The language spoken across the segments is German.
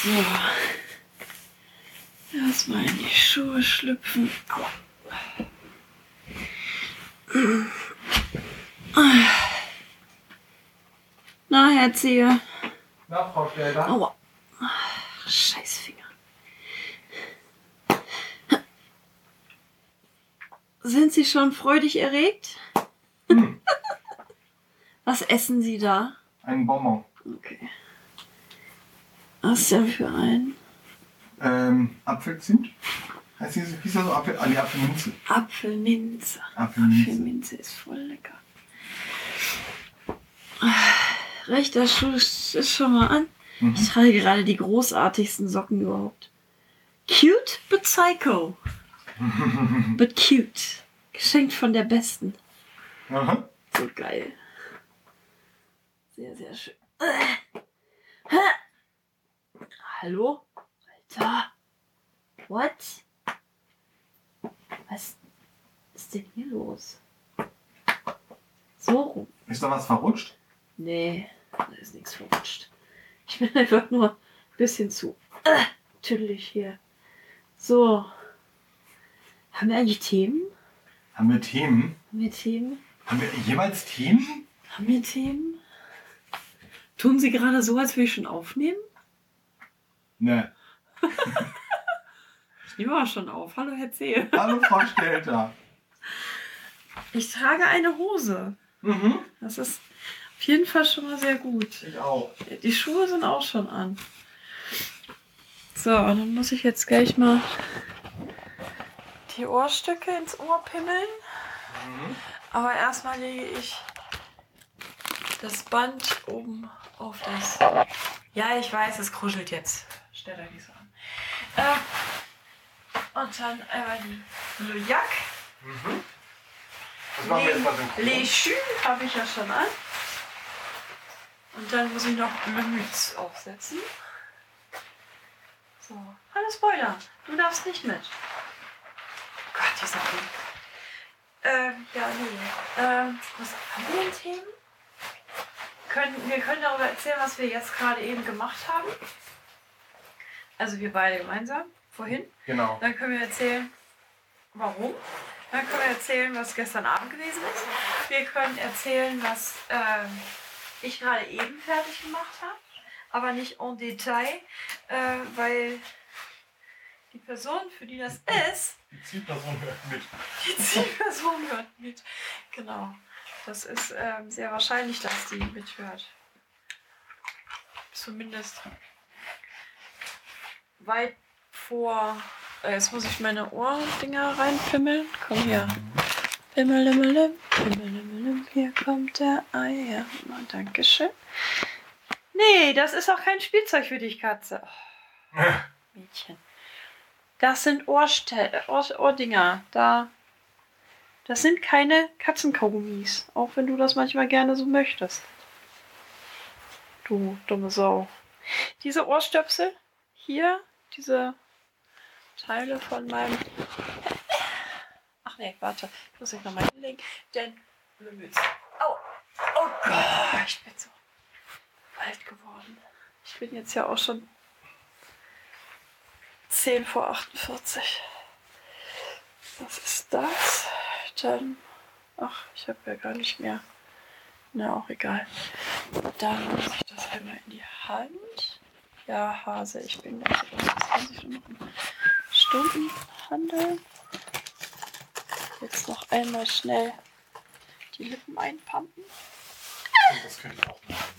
So. Erstmal in die Schuhe schlüpfen. Aua. Na, Herr Ziehe. Na, Frau Stelter? Aua. Scheiß Finger. Sind Sie schon freudig erregt? Hm. Was essen Sie da? Ein Bonbon. Okay. Was ist denn für ein? Ähm, Apfelzimt? Heißt die, wie ist das so? Apfel, ah, nee, Apfelminze. Apfelminze. Apfelminze. Apfelminze ist voll lecker. Rechter Schuh ist schon mal an. Mhm. Ich trage gerade die großartigsten Socken überhaupt. Cute, but psycho. but cute. Geschenkt von der Besten. Aha. So geil. Sehr, sehr schön. Hallo? Alter. What? Was ist denn hier los? So rum. Ist da was verrutscht? Nee, da ist nichts verrutscht. Ich bin einfach nur ein bisschen zu äh, tüdelig hier. So. Haben wir eigentlich Themen? Haben wir Themen? Haben wir Themen? Haben wir jeweils Themen? Haben wir Themen? Tun Sie gerade so, als würde ich schon aufnehmen? Ne. Ich nehme aber schon auf. Hallo, Herr Zehe. Hallo, Frau Stelter. Ich trage eine Hose. Mhm. Das ist auf jeden Fall schon mal sehr gut. Ich auch. Die Schuhe sind auch schon an. So, dann muss ich jetzt gleich mal die Ohrstücke ins Ohr pimmeln. Mhm. Aber erstmal lege ich das Band oben auf das. Ja, ich weiß, es kruschelt jetzt. Stell euch nicht so an. Äh, und dann einmal die Le Jack. Mhm. Das machen wir jetzt mal synchron. Habe ich ja schon an. Und dann muss ich noch Mütz aufsetzen. So. Hallo Spoiler, du darfst nicht mit. Gott, dieser Film. Ähm, ja, nee. Ähm, was haben wir denn Themen? Können, wir können darüber erzählen, was wir jetzt gerade eben gemacht haben. Also wir beide gemeinsam, vorhin. Genau. Dann können wir erzählen, warum. Dann können wir erzählen, was gestern Abend gewesen ist. Wir können erzählen, was ähm, ich gerade eben fertig gemacht habe. Aber nicht en Detail, äh, weil die Person, für die das ist, Die Zielperson hört mit. die Zielperson hört mit. Genau. Das ist ähm, sehr wahrscheinlich, dass die mithört. Zumindest weit vor. Äh, jetzt muss ich meine Ohrdinger reinpimmeln. Komm hier. Pimmel, limmel, lim, pimmel, limmel, lim. Hier kommt der Eier. Oh, Dankeschön. Nee, das ist auch kein Spielzeug für dich, Katze. Oh, Mädchen. Das sind Ohrste Ohr Ohrdinger. Da. Das sind keine Katzenkaugummis. Auch wenn du das manchmal gerne so möchtest. Du dumme Sau. Diese Ohrstöpsel hier, diese Teile von meinem. Ach nee, warte. Ich muss ich nochmal hinlegen. Denn. Au! Oh Gott, ich bin so alt geworden. Ich bin jetzt ja auch schon 10 vor 48. Was ist das? Dann. Ach, ich habe ja gar nicht mehr. Na, auch egal. Dann muss ich das einmal in die Hand. Ja, Hase, ich bin gleich. Das kann sich schon noch in Stunden handeln. Jetzt noch einmal schnell die Lippen einpumpen. Das könnte ich auch machen.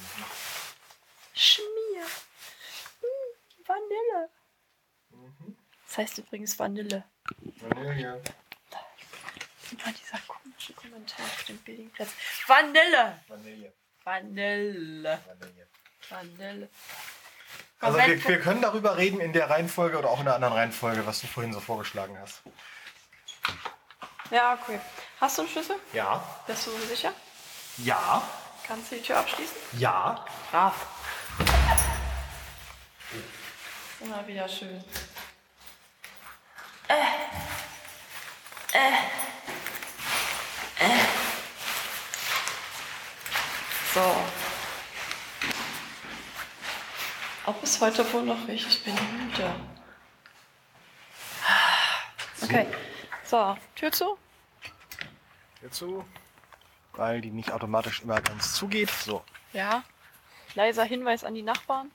Schmier. Mm, Vanille. Mhm. Das heißt übrigens Vanille. Vanille. Immer dieser komische Kommentar auf dem Bildingplatz. Vanille. Vanille. Vanille. Vanille. Vanille. Also wir, wir können darüber reden in der Reihenfolge oder auch in der anderen Reihenfolge, was du vorhin so vorgeschlagen hast. Ja, okay. Hast du einen Schlüssel? Ja. Bist du sicher? Ja. Kannst du die Tür abschließen? Ja. Brav. Immer wieder schön. Äh. Äh. Äh. So. Ob es heute wohl noch riecht. Ich bin müde. Okay. So, Tür zu. Hierzu, weil die nicht automatisch immer ganz zugeht. So. Ja. Leiser Hinweis an die Nachbarn.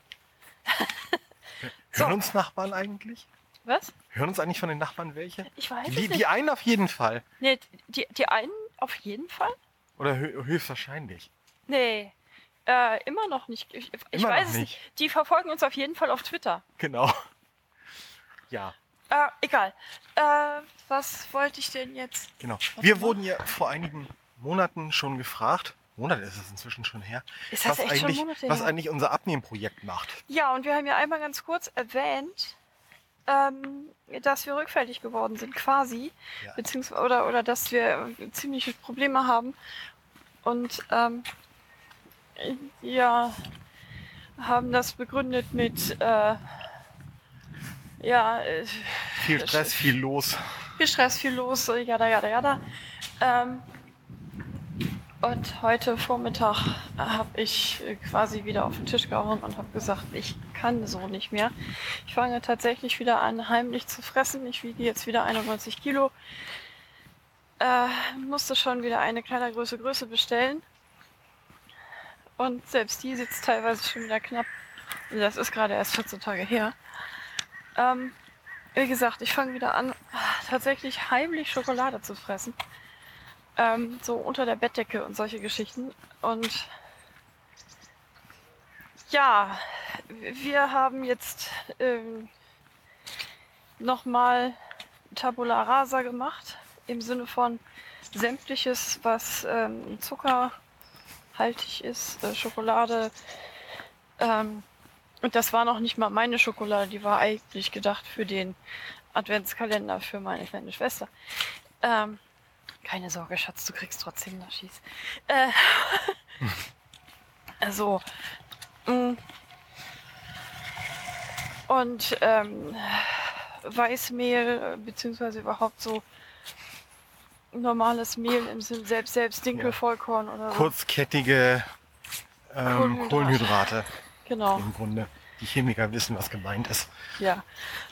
Hören So. uns Nachbarn eigentlich? Was? Hören uns eigentlich von den Nachbarn welche? Ich weiß Die, nicht. die einen auf jeden Fall. Nee, die, die einen auf jeden Fall? Oder hö höchstwahrscheinlich. Nee. Äh, immer noch nicht. Ich, ich weiß es nicht. Die verfolgen uns auf jeden Fall auf Twitter. Genau. Ja, Äh, egal. Äh, was wollte ich denn jetzt? genau. Wir wurden ja vor einigen Monaten schon gefragt, Monate ist es inzwischen schon her, Ist das was, echt schon eigentlich, Monate was her? eigentlich unser Abnehmprojekt macht. Ja, und wir haben ja einmal ganz kurz erwähnt, ähm, dass wir rückfällig geworden sind, quasi. Ja. Beziehungsweise, oder, oder dass wir ziemliche Probleme haben. Und ähm, ja, haben das begründet mit äh, ja, äh, Viel Stress, ist- viel los. viel Stress, viel los, äh, jada, jada, jada. Ähm, und heute Vormittag habe ich äh, quasi wieder auf den Tisch gehauen und habe gesagt, ich kann so nicht mehr. Ich fange tatsächlich wieder an, heimlich zu fressen. Ich wiege jetzt wieder 91 Kilo. Äh, musste schon wieder eine Kleidergröße Größe bestellen. Und selbst die sitzt teilweise schon wieder knapp. Das ist gerade erst 14 Tage her. Ähm, wie gesagt, ich fange wieder an, tatsächlich heimlich Schokolade zu fressen. Ähm, so unter der Bettdecke und solche Geschichten. Und ja, wir haben jetzt ähm, nochmal Tabula Rasa gemacht. Im Sinne von sämtliches, was ähm, zuckerhaltig ist, äh, Schokolade. Ähm, und das war noch nicht mal meine Schokolade, die war eigentlich gedacht für den Adventskalender für meine kleine Schwester. Ähm, keine Sorge, Schatz, du kriegst trotzdem Naschis. Äh, also, mh. und ähm, Weißmehl, beziehungsweise überhaupt so normales Mehl im Sinne selbst, selbst Dinkelvollkorn oder so. Kurzkettige ähm, Kohlenhydrate. Kohlenhydrate Genau. im Grunde. Die Chemiker wissen, was gemeint ist. Ja,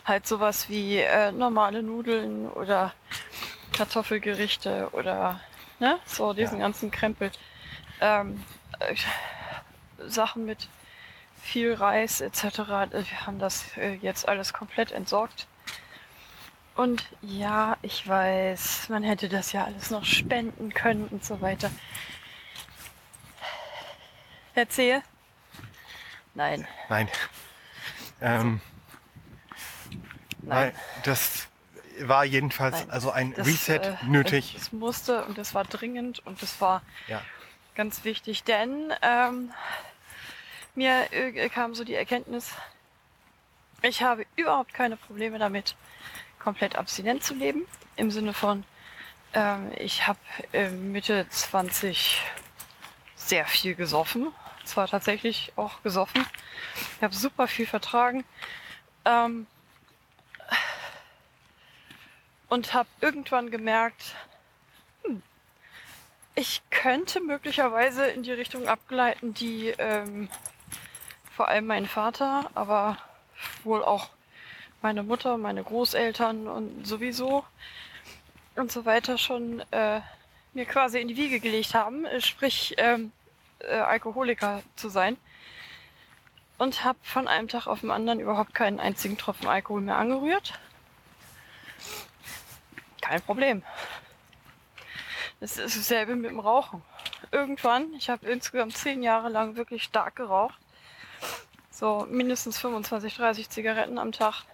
halt sowas wie äh, normale Nudeln oder Kartoffelgerichte oder ne, so diesen Ja. ganzen Krempel. Ähm, äh, Sachen mit viel Reis etc. Wir haben das äh, jetzt alles komplett entsorgt. Und ja, ich weiß, man hätte das ja alles noch spenden können und so weiter. Erzähl. Nein, Nein. Ähm, nein. Weil das war jedenfalls Nein, also ein Das, Reset äh, nötig. Es musste und es war dringend und es war Ja. ganz wichtig, denn ähm, mir äh, kam so die Erkenntnis, ich habe überhaupt keine Probleme damit, komplett abstinent zu leben. Im Sinne von, ähm, ich habe Mitte 20 sehr viel gesoffen. Zwar tatsächlich auch gesoffen. Ich habe super viel vertragen. Ähm, und habe irgendwann gemerkt, hm, ich könnte möglicherweise in die Richtung abgleiten, die ähm, vor allem mein Vater, aber wohl auch meine Mutter, meine Großeltern und sowieso und so weiter schon äh, mir quasi in die Wiege gelegt haben, sprich ähm, äh, Alkoholiker zu sein. Und habe von einem Tag auf den anderen überhaupt keinen einzigen Tropfen Alkohol mehr angerührt. Kein Problem. Es ist dasselbe mit dem Rauchen. Irgendwann, ich habe insgesamt zehn Jahre lang wirklich stark geraucht. So mindestens 25, 30 Zigaretten am Tag.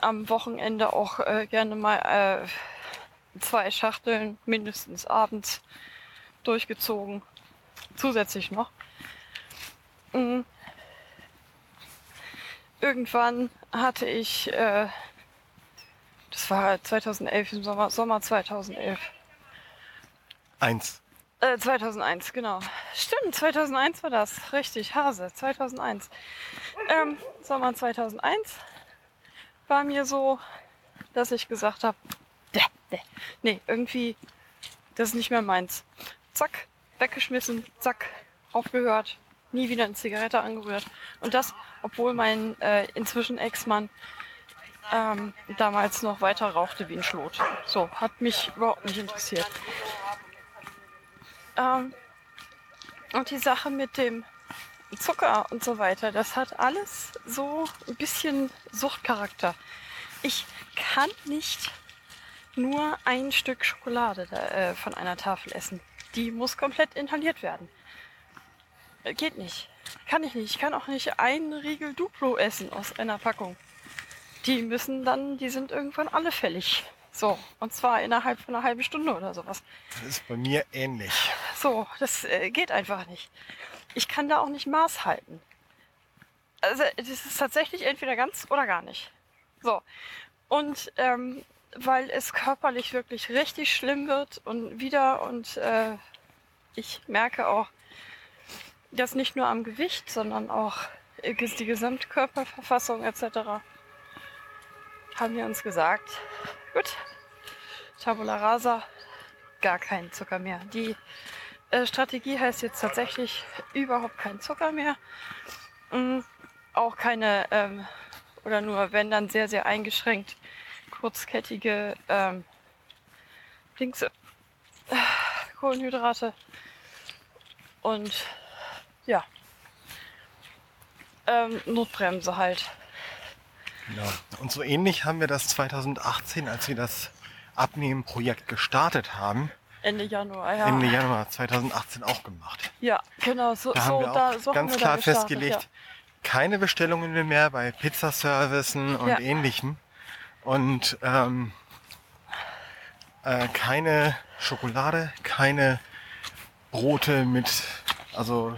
Am Wochenende auch äh, gerne mal äh, zwei Schachteln mindestens abends durchgezogen. Zusätzlich noch. Mm. Irgendwann hatte ich, äh, das war 2011, im Sommer, Sommer 2011. Eins. Äh, 2001, genau. Stimmt, 2001 war das. Richtig, Hase, 2001. Ähm, Sommer 2001 war mir so, dass ich gesagt habe, nee, irgendwie, das ist nicht mehr meins. Zack, weggeschmissen, zack, aufgehört, nie wieder eine Zigarette angerührt. Und das, obwohl mein äh, inzwischen Ex-Mann ähm, damals noch weiter rauchte wie ein Schlot. So, hat mich überhaupt nicht interessiert. Ähm, und die Sache mit dem Zucker und so weiter, das hat alles so ein bisschen Suchtcharakter. Ich kann nicht nur ein Stück Schokolade da, äh, von einer Tafel essen. Die muss komplett inhaliert werden. Äh, Geht nicht. Kann ich nicht. Ich kann auch nicht einen Riegel Duplo essen aus einer Packung. Die müssen dann, die sind irgendwann alle fällig. So, und zwar innerhalb von einer halben Stunde oder sowas. Das ist bei mir ähnlich. So, das äh, geht einfach nicht. Ich kann da auch nicht Maß halten. Also, das ist tatsächlich entweder ganz oder gar nicht. So. Und ähm, weil es körperlich wirklich richtig schlimm wird und wieder und äh, ich merke auch, dass nicht nur am Gewicht, sondern auch äh, die Gesamtkörperverfassung etc. haben wir uns gesagt, gut, Tabula rasa, gar kein Zucker mehr. Die äh, Strategie heißt jetzt tatsächlich überhaupt kein Zucker mehr. Mm, auch keine, ähm, oder nur wenn dann sehr, sehr eingeschränkt kurzkettige ähm, Dings, äh, Kohlenhydrate. Und ja, ähm, Notbremse halt. Genau. Und so ähnlich haben wir das 2018, als wir das Abnehmen-Projekt gestartet haben, Ende Januar, ja. Ende Januar 2018 auch gemacht. Ja, genau, so, Da so, haben wir auch da, so ganz haben wir klar gestartet, festgelegt, keine Bestellungen mehr bei Pizzaservicen und Ja. ähnlichem. Und ähm, äh, keine Schokolade, keine Brote mit, also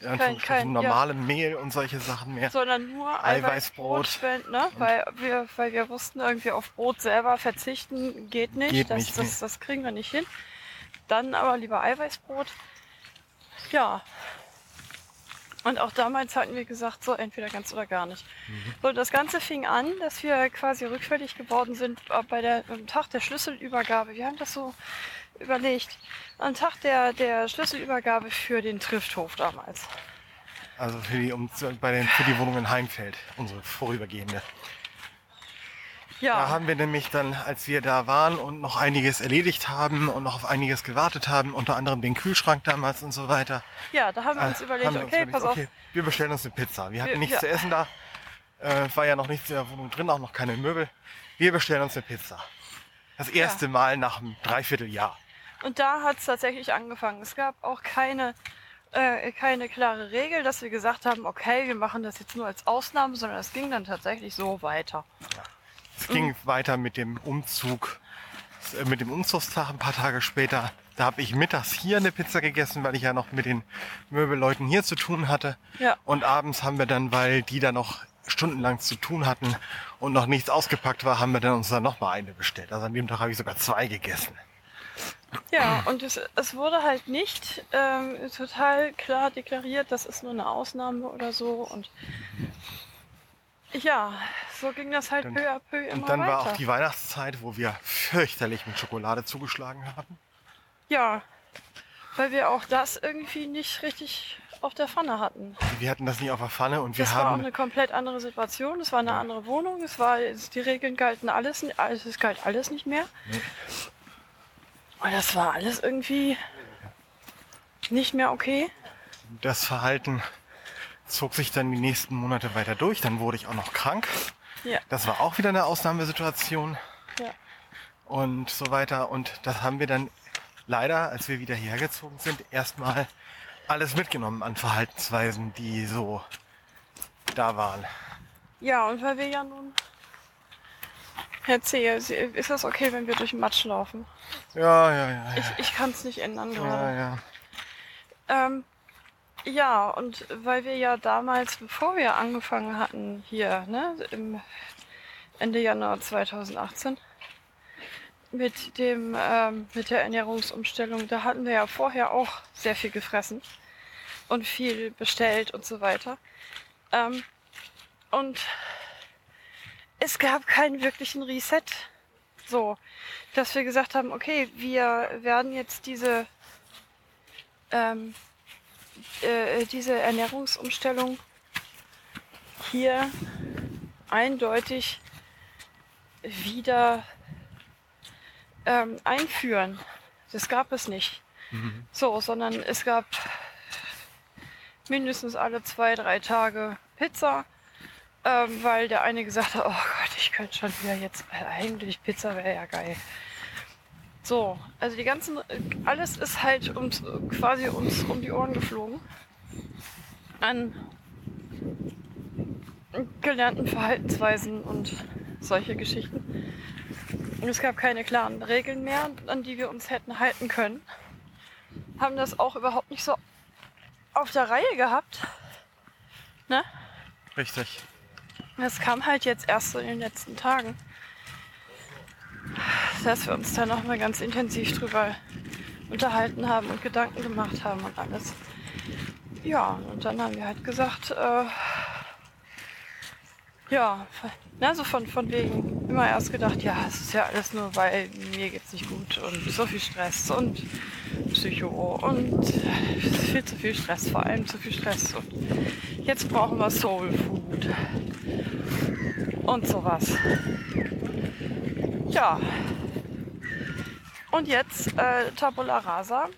kein- ja. normalem Mehl und solche Sachen mehr. Ja. Sondern nur Eiweißbrot. Eiweißbrot, ne? weil, wir, weil wir wussten, irgendwie auf Brot selber verzichten geht nicht. Geht das, nicht, das, das kriegen wir nicht hin. Dann aber lieber Eiweißbrot. Ja. Und auch damals hatten wir gesagt, so entweder ganz oder gar nicht. Mhm. So, das Ganze fing an, dass wir quasi rückfällig geworden sind äh, bei der, am Tag der Schlüsselübergabe. Wir haben das so überlegt. Am Tag der, der Schlüsselübergabe für den Trifthof damals. Also für die, um, bei den, für die Wohnung in Heimfeld, unsere vorübergehende. Ja. Da haben wir nämlich dann, als wir da waren und noch einiges erledigt haben und noch auf einiges gewartet haben, unter anderem den Kühlschrank damals und so weiter, Ja, da haben wir uns äh, überlegt, wir uns okay, überlegt, pass auf, okay, wir bestellen uns eine Pizza. Wir hatten Wir- nichts ja. zu essen da, äh, war ja noch nichts in der Wohnung drin, auch noch keine Möbel. Wir bestellen uns eine Pizza. Das erste Mal nach einem Dreivierteljahr. Und da hat es tatsächlich angefangen. Es gab auch keine, äh, keine klare Regel, dass wir gesagt haben, okay, wir machen das jetzt nur als Ausnahme, sondern es ging dann tatsächlich so weiter. Es ging weiter mit dem Umzug, äh, mit dem Umzugstag ein paar Tage später. Da habe ich mittags hier eine Pizza gegessen, weil ich ja noch mit den Möbelleuten hier zu tun hatte. Ja. Und abends haben wir dann, weil die da noch stundenlang zu tun hatten und noch nichts ausgepackt war, haben wir dann uns dann nochmal eine bestellt. Also an dem Tag habe ich sogar zwei gegessen. Ja, und es, es wurde halt nicht ähm, total klar deklariert, das ist nur eine Ausnahme oder so. Und ja, so ging das halt Dann- peu à peu immer Und dann weiter. war auch die Weihnachtszeit, wo wir fürchterlich mit Schokolade zugeschlagen haben. ja, weil wir auch das irgendwie nicht richtig auf der Pfanne hatten. Wir hatten das nie auf der Pfanne und wir Das war auch haben eine komplett andere Situation. Es war eine Ja. andere Wohnung. Es war, es, die Regeln galten alles, alles, es galt alles nicht mehr. Nee. Und das war alles irgendwie nicht mehr okay. das Verhalten zog sich dann die nächsten Monate weiter durch. Dann wurde ich auch noch krank. Ja. Das war auch wieder eine Ausnahmesituation Ja. und so weiter. Und das haben wir dann leider, als wir wieder hierher gezogen sind, erstmal alles mitgenommen an Verhaltensweisen, die so da waren. Ja, und weil wir ja nun. Erzähl, ist das okay, wenn wir durch den Matsch laufen? Ja, ja, ja. Ich, Ja, ich kann es nicht ändern ja. ja. Ähm, ja, und weil wir ja damals, bevor wir angefangen hatten, hier, ne, im Ende Januar 2018, mit dem, ähm, mit der Ernährungsumstellung, da hatten wir ja vorher auch sehr viel gefressen und viel bestellt und so weiter. Ähm, und es gab keinen wirklichen Reset. So, dass wir gesagt haben, okay, wir werden jetzt diese ähm, äh, diese Ernährungsumstellung hier eindeutig wieder ähm, einführen. Das gab es nicht. Mhm. So, sondern es gab mindestens alle zwei, drei Tage Pizza, ähm, weil der eine gesagt hat, oh Gott, ich könnte schon wieder jetzt, eigentlich Pizza wäre ja geil. So, also die ganzen, alles ist halt uns, quasi uns um die Ohren geflogen. An gelernten Verhaltensweisen und solche Geschichten. Und es gab keine klaren Regeln mehr, an die wir uns hätten halten können. Haben das auch überhaupt nicht so auf der Reihe gehabt. Ne? Richtig. Das kam halt jetzt erst so in den letzten Tagen. Dass wir uns da nochmal ganz intensiv drüber unterhalten haben und Gedanken gemacht haben und alles. Ja, und dann haben wir halt gesagt, äh, ja, na, so von, von wegen immer erst gedacht, ja, es ist ja alles nur, weil mir geht's nicht gut und so viel Stress und Psycho und viel zu viel Stress, vor allem zu viel Stress. Und jetzt brauchen wir Soul Food und sowas. Ja. Und jetzt äh, Tabula Rasa.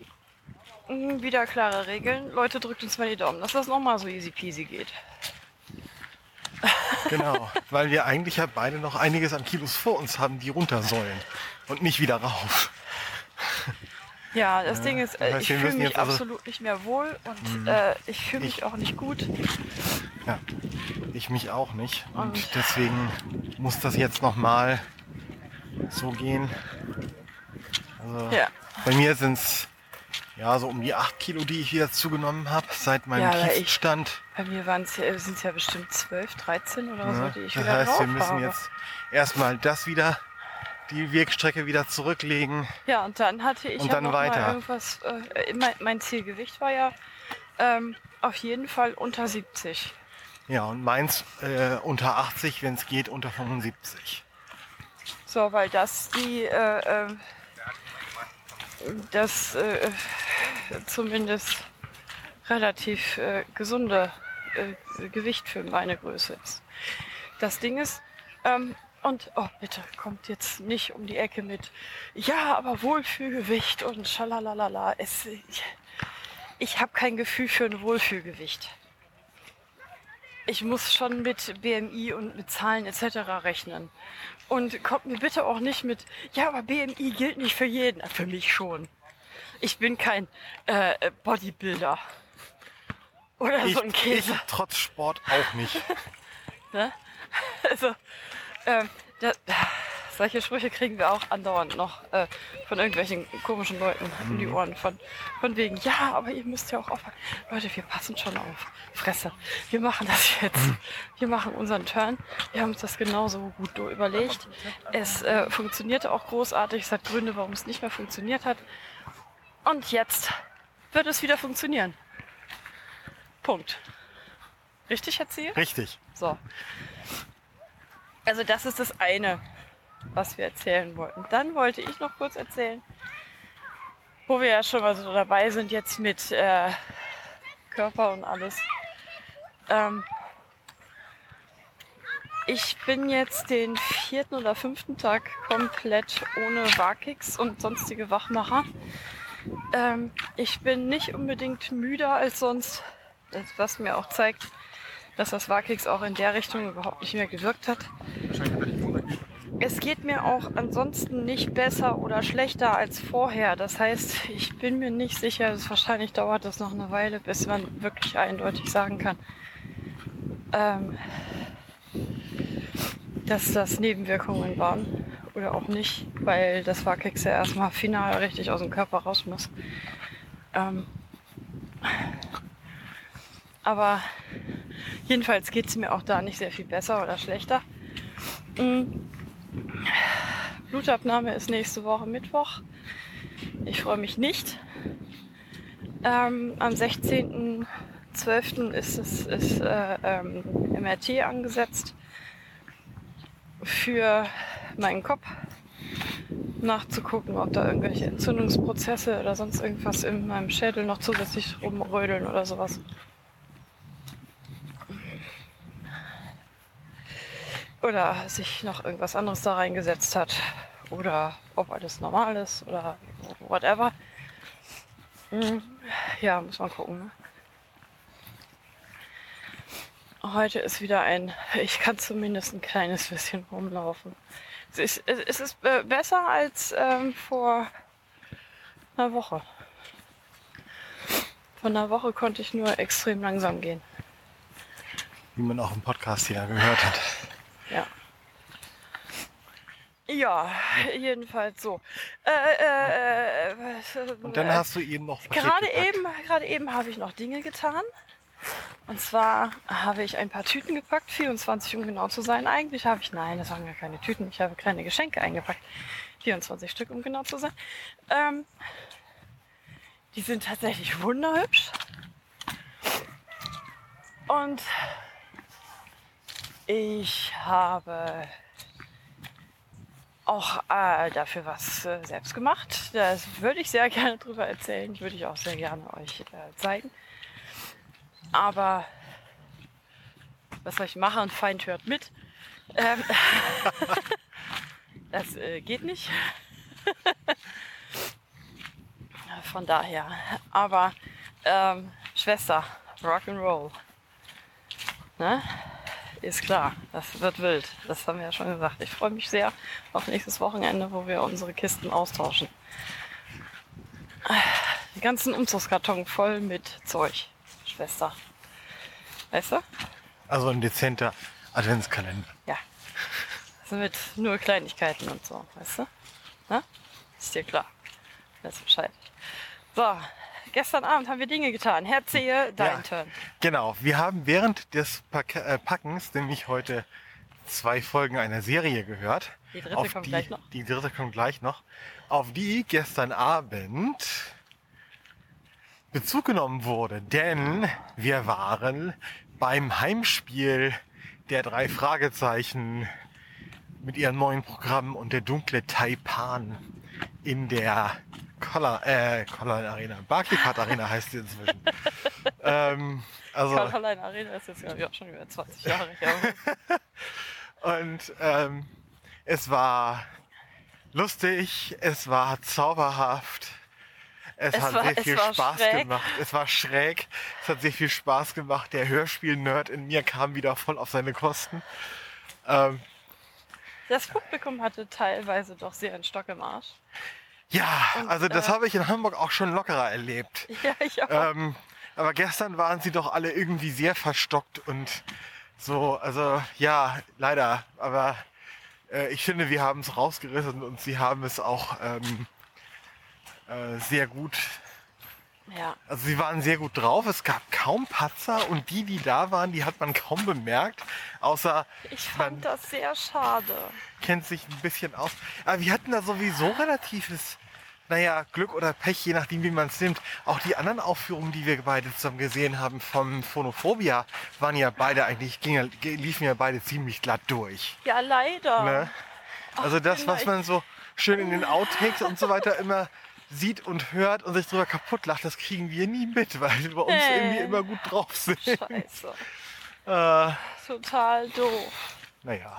Mm, Wieder klare Regeln. Leute, drückt uns mal die Daumen, dass das nochmal so easy peasy geht. Genau. Weil wir eigentlich ja beide noch einiges an Kilos vor uns haben, die runter sollen. Und nicht wieder rauf. Ja, das Ding ist, äh, das heißt, ich fühle mich also- absolut nicht mehr wohl und äh, ich fühle mich Ich- auch nicht gut. Ja. Ich mich auch nicht. Und, Und- deswegen muss das jetzt nochmal so gehen. Also Ja. bei mir sind es ja so um die 8 Kilo, die ich wieder zugenommen habe seit meinem Ja, Tiefstand. Bei mir waren es ja, sind es ja bestimmt 12, 13 oder so, Ja, die ich das wieder heißt, wir müssen habe. jetzt erstmal das wieder, die Wegstrecke wieder zurücklegen. Ja, und dann hatte ich Und dann noch weiter. mal irgendwas, äh, mein, mein Zielgewicht war ja ähm, auf jeden Fall unter 70. Ja, und meins äh, unter 80, wenn es geht, unter 75. So, weil das die, äh, äh, das äh, zumindest relativ äh, gesunde äh, Gewicht für meine Größe ist. Das Ding ist, ähm, und oh bitte, kommt jetzt nicht um die Ecke mit, ja, aber Wohlfühlgewicht und schalalala. Es, ich ich habe kein Gefühl für ein Wohlfühlgewicht. Ich muss schon mit BMI und mit Zahlen etc. rechnen. Und kommt mir bitte auch nicht mit, ja, aber BMI gilt nicht für jeden. Für mich schon. Ich bin kein äh, Bodybuilder. Oder Ich, so ein ich Käse. trotz Sport auch nicht. Ne? Also, ähm, da, solche Sprüche kriegen wir auch andauernd noch äh, von irgendwelchen komischen Leuten in die Ohren. Von, von wegen, ja, aber ihr müsst ja auch aufpassen. Leute, wir passen schon auf. Fresse. Wir machen das jetzt. Wir machen unseren Turn. Wir haben uns das genauso gut überlegt. Es äh, funktionierte auch großartig. Es hat Gründe, warum es nicht mehr funktioniert hat. Und jetzt wird es wieder funktionieren. Punkt. Richtig erzählt? Richtig. So. Also das ist das eine, was wir erzählen wollten. Dann wollte ich noch kurz erzählen, wo wir ja schon mal so dabei sind jetzt mit äh, Körper und alles. Ähm, ich bin jetzt den vierten oder fünften Tag komplett ohne Wakix und sonstige Wachmacher. Ähm, ich bin nicht unbedingt müder als sonst, was mir auch zeigt, dass das Wakix auch in der Richtung überhaupt nicht mehr gewirkt hat. Es geht mir auch ansonsten nicht besser oder schlechter als vorher. Das heißt, ich bin mir nicht sicher, es wahrscheinlich dauert das noch eine Weile, bis man wirklich eindeutig sagen kann, ähm, dass das Nebenwirkungen waren oder auch nicht, weil das Wakix ja erstmal final richtig aus dem Körper raus muss. Ähm, aber Jedenfalls geht es mir auch da nicht sehr viel besser oder schlechter. Mm. Blutabnahme ist nächste Woche Mittwoch. Ich freue mich nicht. Ähm, am 16.12. ist es ist, äh, ähm, MRT angesetzt für meinen Kopf. nachzugucken, ob da irgendwelche Entzündungsprozesse oder sonst irgendwas in meinem Schädel noch zusätzlich rumrödeln oder sowas. Oder sich noch irgendwas anderes da reingesetzt hat. Oder ob alles normal ist oder whatever. Hm, Ja, muss man gucken. Ne? Heute ist wieder ein, ich kann zumindest ein kleines bisschen rumlaufen. Es ist, es ist besser als ähm, vor einer Woche. Vor einer Woche konnte ich nur extrem langsam gehen. Wie man auch im Podcast hier gehört hat. Ja. Ja, jedenfalls so. Äh, äh, äh, Und dann äh, hast du eben noch Gerade gepackt. eben, gerade eben habe ich noch Dinge getan. Und zwar habe ich ein paar Tüten gepackt, 24 um genau zu sein. Eigentlich habe ich, nein, das waren gar keine Tüten, ich habe kleine Geschenke eingepackt. 24 Stück um genau zu sein. Ähm, die sind tatsächlich wunderhübsch. Und ich habe auch äh, dafür was äh, selbst gemacht. Das würde ich sehr gerne drüber erzählen. Würde ich auch sehr gerne euch äh, zeigen. Aber was soll ich machen? Feind hört mit. Ähm, das äh, geht nicht. Von daher. Aber ähm, Schwester, Rock'n'Roll. Ne? Ist klar, das wird wild. Das haben wir ja schon gesagt. Ich freue mich sehr auf nächstes Wochenende, wo wir unsere Kisten austauschen. Den ganzen Umzugskarton voll mit Zeug, Schwester. Weißt du? Also ein dezenter Adventskalender. Ja. Also mit nur Kleinigkeiten und so, weißt du? Na? Ist dir klar. Weiß Bescheid. So, gestern Abend haben wir Dinge getan. Herr Zehe, dein Ja. Turn. Genau, wir haben während des Pack äh, Packens nämlich heute zwei Folgen einer Serie gehört. Die dritte auf kommt die, gleich noch. Die dritte kommt gleich noch. Auf die gestern Abend Bezug genommen wurde. Denn wir waren beim Heimspiel der drei Fragezeichen mit ihrem neuen Programm und der dunkle Taipan in der Collar, äh, Collar Arena. Barclaycard Arena heißt sie inzwischen. ähm, also, Caroline Arena ist jetzt glaube ich auch schon über 20 Jahre her. Und ähm, es war lustig, es war zauberhaft, es, Es hat war- sehr viel Spaß schräg. gemacht. Es war schräg, es hat sehr viel Spaß gemacht. Der Hörspiel-Nerd in mir kam wieder voll auf seine Kosten. Ähm, Das Publikum hatte teilweise doch sehr einen Stock im Arsch. Ja, Und, also das äh, habe ich in Hamburg auch schon lockerer erlebt. Ja, ich auch. Ähm, aber gestern waren sie doch alle irgendwie sehr verstockt und so, also ja, leider. Aber äh, ich finde, wir haben es rausgerissen und sie haben es auch ähm, äh, sehr gut. ja. Also sie waren sehr gut drauf. Es gab kaum Patzer und die, die da waren, die hat man kaum bemerkt. Außer Ich fand das sehr schade. kennt sich ein bisschen aus. Aber wir hatten da sowieso relatives, naja, Glück oder Pech, je nachdem, wie man es nimmt. Auch die anderen Aufführungen, die wir beide zusammen gesehen haben vom Phonophobia, waren ja beide eigentlich, ging, liefen ja beide ziemlich glatt durch. Ja, leider. Ne? Also das, Kinder, was man so schön in den Outtakes und so weiter immer sieht und hört und sich drüber kaputt lacht, das kriegen wir nie mit, weil wir bei uns Nee. irgendwie immer gut drauf sind. Scheiße. Äh, Total doof. naja.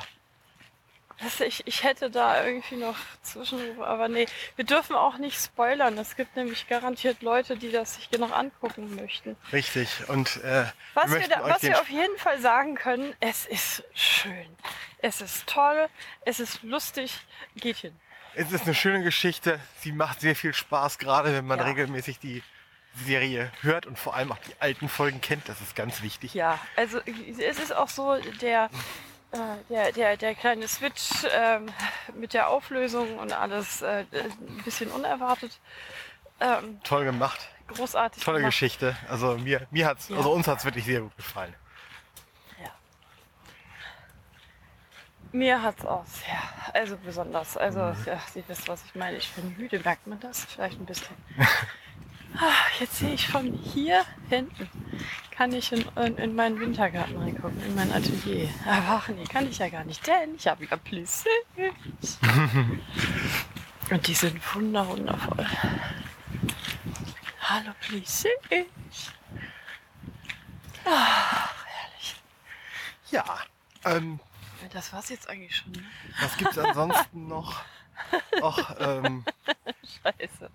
Ich, ich hätte da irgendwie noch Zwischenrufe, aber nee, wir dürfen auch nicht spoilern. Es gibt nämlich garantiert Leute, die das sich noch angucken möchten. Richtig. Und äh, Was, wir, möchten da, was wir auf jeden Fall sagen können, es ist schön. Es ist toll, es ist lustig, geht hin. Es ist eine schöne Geschichte. Sie macht sehr viel Spaß, gerade wenn man Ja. regelmäßig die Serie hört und vor allem auch die alten Folgen kennt. Das ist ganz wichtig. Ja, also es ist auch so, der, der, der, der kleine Switch ähm, mit der Auflösung und alles äh, ein bisschen unerwartet. Ähm, Toll gemacht. großartig. Tolle gemacht. Geschichte. Also mir, mir hat's, Ja. also uns hat's wirklich sehr gut gefallen. Ja. Mir hat es auch sehr, also besonders. Also, ja, Sie wisst, was ich meine. Ich bin müde, merkt man das? Vielleicht ein bisschen. Ah, Jetzt sehe ich von hier hinten, kann ich in, in, in meinen Wintergarten reingucken, in mein Atelier. Aber ach nee, kann ich ja gar nicht, denn ich habe ja Plüsse. Und die sind wunder, wundervoll. Hallo, please. Ah, herrlich. Ja, ähm, Das war's jetzt eigentlich schon. Ne? was gibt's ansonsten noch? Och, ähm, Scheiße.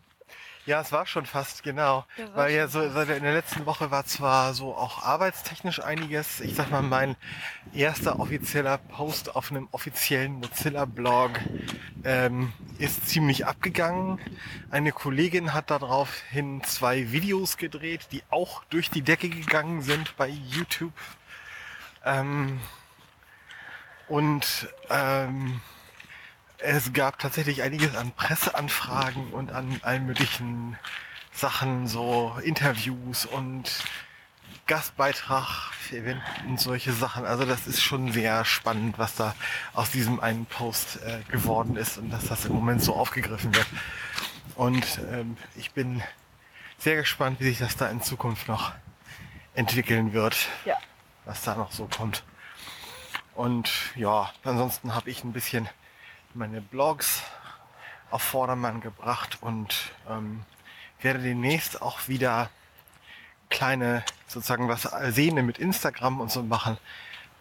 Ja, es war schon fast, genau. Ja, Weil ja so seit in der letzten Woche war zwar so auch arbeitstechnisch einiges. Ich sag mal, mein erster offizieller Post auf einem offiziellen Mozilla-Blog ähm, ist ziemlich abgegangen. Eine Kollegin hat daraufhin zwei Videos gedreht, die auch durch die Decke gegangen sind bei YouTube. Ähm, und ähm, es gab tatsächlich einiges an Presseanfragen und an allen möglichen Sachen, so Interviews und Gastbeitrag und solche Sachen. Also das ist schon sehr spannend, was da aus diesem einen Post äh, geworden ist und dass das im Moment so aufgegriffen wird. Und ähm, ich bin sehr gespannt, wie sich das da in Zukunft noch entwickeln wird, Ja. was da noch so kommt. Und ja, ansonsten habe ich ein bisschen meine Blogs auf Vordermann gebracht und ähm, werde demnächst auch wieder kleine, sozusagen was Sehne mit Instagram und so machen,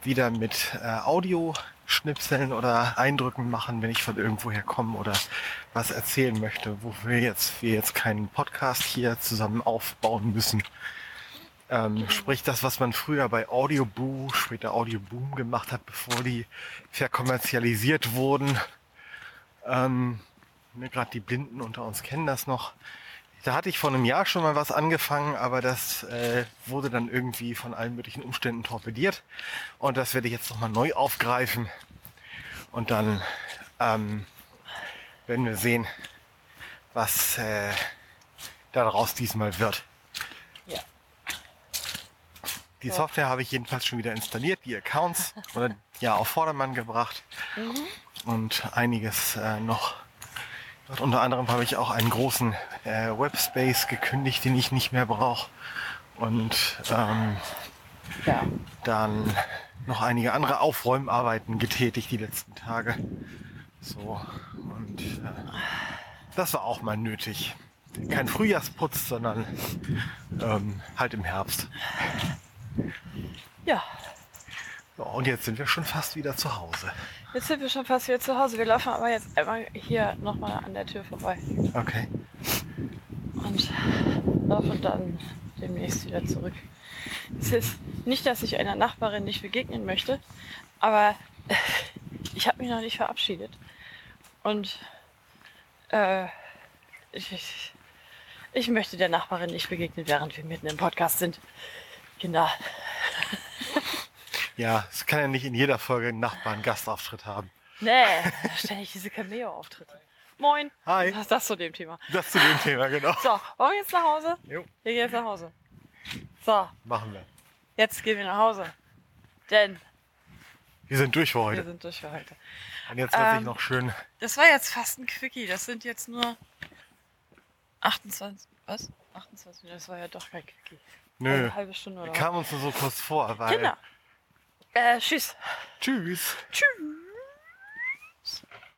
wieder mit äh, Audioschnipseln oder Eindrücken machen, wenn ich von irgendwoher komme oder was erzählen möchte, wo wir jetzt, wir jetzt keinen Podcast hier zusammen aufbauen müssen. Ähm, sprich das, was man früher bei Audioboo, später Audioboom gemacht hat, bevor die verkommerzialisiert wurden. Ähm, ne, Gerade die Blinden unter uns kennen das noch. Da hatte ich vor einem Jahr schon mal was angefangen, aber das äh, wurde dann irgendwie von allen möglichen Umständen torpediert. Und das werde ich jetzt nochmal neu aufgreifen. Und dann ähm, werden wir sehen, was äh, daraus diesmal wird. Ja. Die. Software habe ich jedenfalls schon wieder installiert, die Accounts oder ja auf Vordermann gebracht und einiges äh, noch. Und unter anderem habe ich auch einen großen äh, Webspace gekündigt, den ich nicht mehr brauche. Und ähm, Ja. dann noch einige andere Aufräumarbeiten getätigt die letzten Tage. So und äh, das war auch mal nötig. Kein Frühjahrsputz, sondern ähm, halt im Herbst. Ja. Ja, und jetzt sind wir schon fast wieder zu Hause. Jetzt sind wir schon fast wieder zu Hause. Wir laufen aber jetzt einmal hier nochmal an der Tür vorbei. Okay. Und laufen dann demnächst wieder zurück. Es ist nicht, dass ich einer Nachbarin nicht begegnen möchte, aber ich habe mich noch nicht verabschiedet. Und äh, ich, ich, möchte der Nachbarin nicht begegnen, während wir mitten im Podcast sind. Kinder. Ja, es kann ja nicht in jeder Folge ein Nachbar einen Gastauftritt haben. Nee, ständig diese Cameo-Auftritte. Moin. Hi. Was ist das zu dem Thema? Das zu dem Thema, genau. So, wollen wir jetzt nach Hause? Jo, Wir gehen jetzt nach Hause. So, machen wir. jetzt gehen wir nach Hause. Denn Wir sind durch für wir heute. sind durch für heute. Und jetzt wird sich Ähm, noch schön. Das war jetzt fast ein Quickie. Das sind jetzt nur 28. Was? 28? Das war ja doch kein Quickie. Nö, Eine halbe Stunde oder was? kam uns nur so kurz vor, weil. Kinder. Äh, tschüss. Tschüss. Tschüss.